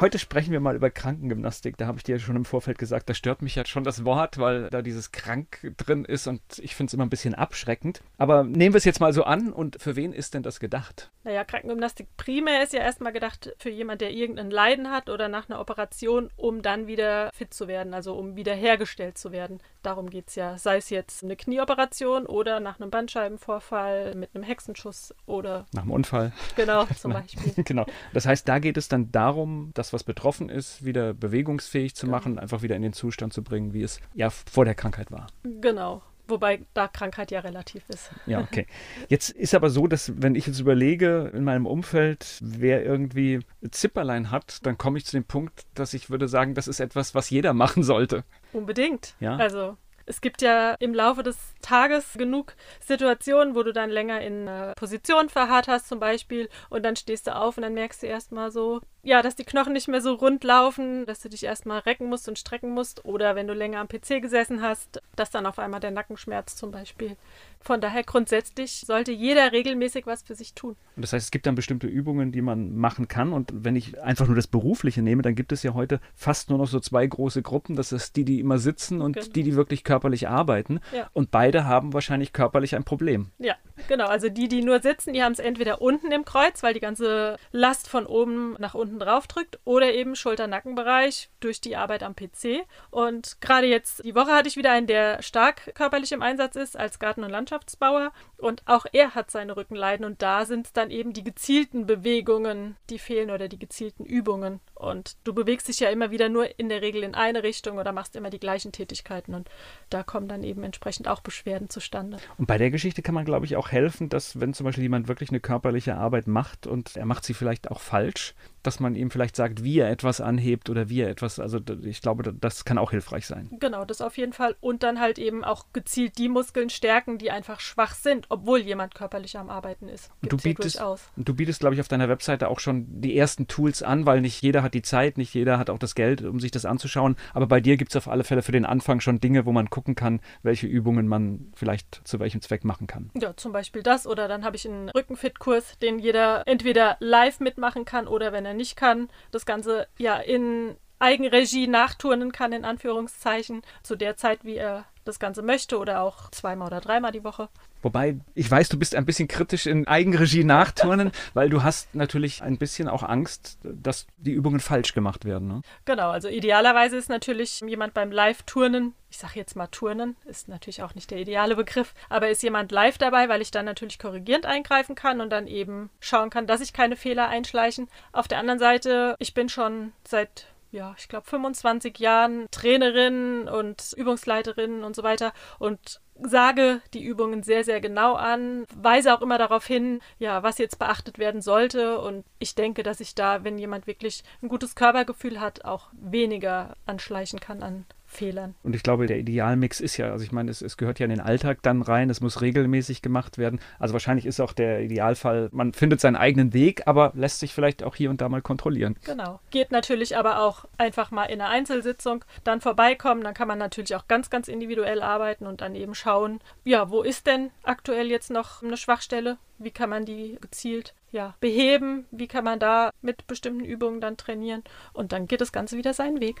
Heute sprechen wir mal über Krankengymnastik. Da habe ich dir ja schon im Vorfeld gesagt, da stört mich ja schon das Wort, weil da dieses krank drin ist und ich finde es immer ein bisschen abschreckend. Aber nehmen wir es jetzt mal so an und für wen ist denn das gedacht? Naja, Krankengymnastik primär ist ja erstmal gedacht für jemanden, der irgendein Leiden hat oder nach einer Operation, um dann wieder fit zu werden, also um wieder hergestellt zu werden. Darum geht es ja. Sei es jetzt eine Knieoperation oder nach einem Bandscheibenvorfall mit einem Hexenschuss oder. Nach einem Unfall. Genau, zum Beispiel. genau. Das heißt, da geht es dann darum, dass was betroffen ist, wieder bewegungsfähig zu genau. machen, einfach wieder in den Zustand zu bringen, wie es ja vor der Krankheit war. Genau. Wobei da Krankheit ja relativ ist. Ja, okay. Jetzt ist aber so, dass wenn ich jetzt überlege, in meinem Umfeld, wer irgendwie Zipperlein hat, dann komme ich zu dem Punkt, dass ich würde sagen, das ist etwas, was jeder machen sollte. Unbedingt. Ja. Also es gibt ja im Laufe des Tages genug Situationen, wo du dann länger in einer Position verharrt hast, zum Beispiel, und dann stehst du auf und dann merkst du erstmal so, ja, dass die Knochen nicht mehr so rund laufen, dass du dich erstmal recken musst und strecken musst, oder wenn du länger am PC gesessen hast, dass dann auf einmal der Nackenschmerz zum Beispiel von daher grundsätzlich sollte jeder regelmäßig was für sich tun. Und das heißt, es gibt dann bestimmte Übungen, die man machen kann. Und wenn ich einfach nur das Berufliche nehme, dann gibt es ja heute fast nur noch so zwei große Gruppen. Das ist die, die immer sitzen und genau. die, die wirklich körperlich arbeiten. Ja. Und beide haben wahrscheinlich körperlich ein Problem. Ja, genau. Also die, die nur sitzen, die haben es entweder unten im Kreuz, weil die ganze Last von oben nach unten drauf drückt, oder eben Schulter-Nackenbereich durch die Arbeit am PC. Und gerade jetzt, die Woche hatte ich wieder einen, der stark körperlich im Einsatz ist als Garten- und Landschaftsbauer. Und auch er hat seine Rückenleiden und da sind es dann eben die gezielten Bewegungen, die fehlen oder die gezielten Übungen. Und du bewegst dich ja immer wieder nur in der Regel in eine Richtung oder machst immer die gleichen Tätigkeiten und da kommen dann eben entsprechend auch Beschwerden zustande. Und bei der Geschichte kann man, glaube ich, auch helfen, dass wenn zum Beispiel jemand wirklich eine körperliche Arbeit macht und er macht sie vielleicht auch falsch, dass man ihm vielleicht sagt, wie er etwas anhebt oder wie er etwas, also ich glaube, das kann auch hilfreich sein. Genau, das auf jeden Fall. Und dann halt eben auch gezielt die Muskeln stärken, die einfach schwach sind, obwohl jemand körperlich am Arbeiten ist. Gibt's du bietest, du bietest, glaube ich, auf deiner Webseite auch schon die ersten Tools an, weil nicht jeder hat die Zeit, nicht jeder hat auch das Geld, um sich das anzuschauen. Aber bei dir gibt es auf alle Fälle für den Anfang schon Dinge, wo man gucken kann, welche Übungen man vielleicht zu welchem Zweck machen kann. Ja, zum Beispiel das. Oder dann habe ich einen Rückenfit-Kurs, den jeder entweder live mitmachen kann oder wenn er nicht kann, das Ganze ja in Eigenregie nachturnen kann, in Anführungszeichen, zu der Zeit, wie er das Ganze möchte oder auch zweimal oder dreimal die Woche. Wobei, ich weiß, du bist ein bisschen kritisch in Eigenregie nachturnen, weil du hast natürlich ein bisschen auch Angst, dass die Übungen falsch gemacht werden. Ne? Genau, also idealerweise ist natürlich jemand beim Live-Turnen, ich sage jetzt mal Turnen, ist natürlich auch nicht der ideale Begriff, aber ist jemand live dabei, weil ich dann natürlich korrigierend eingreifen kann und dann eben schauen kann, dass ich keine Fehler einschleichen. Auf der anderen Seite, ich bin schon seit ja, ich glaube 25 Jahren Trainerin und Übungsleiterin und so weiter und sage die Übungen sehr, sehr genau an, weise auch immer darauf hin, ja, was jetzt beachtet werden sollte. Und ich denke, dass ich da, wenn jemand wirklich ein gutes Körpergefühl hat, auch weniger anschleichen kann an Fehlern. Und ich glaube, der Idealmix ist ja, also ich meine, es, es, gehört ja in den Alltag dann rein, es muss regelmäßig gemacht werden. Also wahrscheinlich ist auch der Idealfall, man findet seinen eigenen Weg, aber lässt sich vielleicht auch hier und da mal kontrollieren. Genau. Geht natürlich aber auch einfach mal in einer Einzelsitzung dann vorbeikommen, dann kann man natürlich auch ganz, ganz individuell arbeiten und dann eben schauen, ja, wo ist denn aktuell jetzt noch eine Schwachstelle? Wie kann man die gezielt ja, beheben? Wie kann man da mit bestimmten Übungen dann trainieren? Und dann geht das Ganze wieder seinen Weg.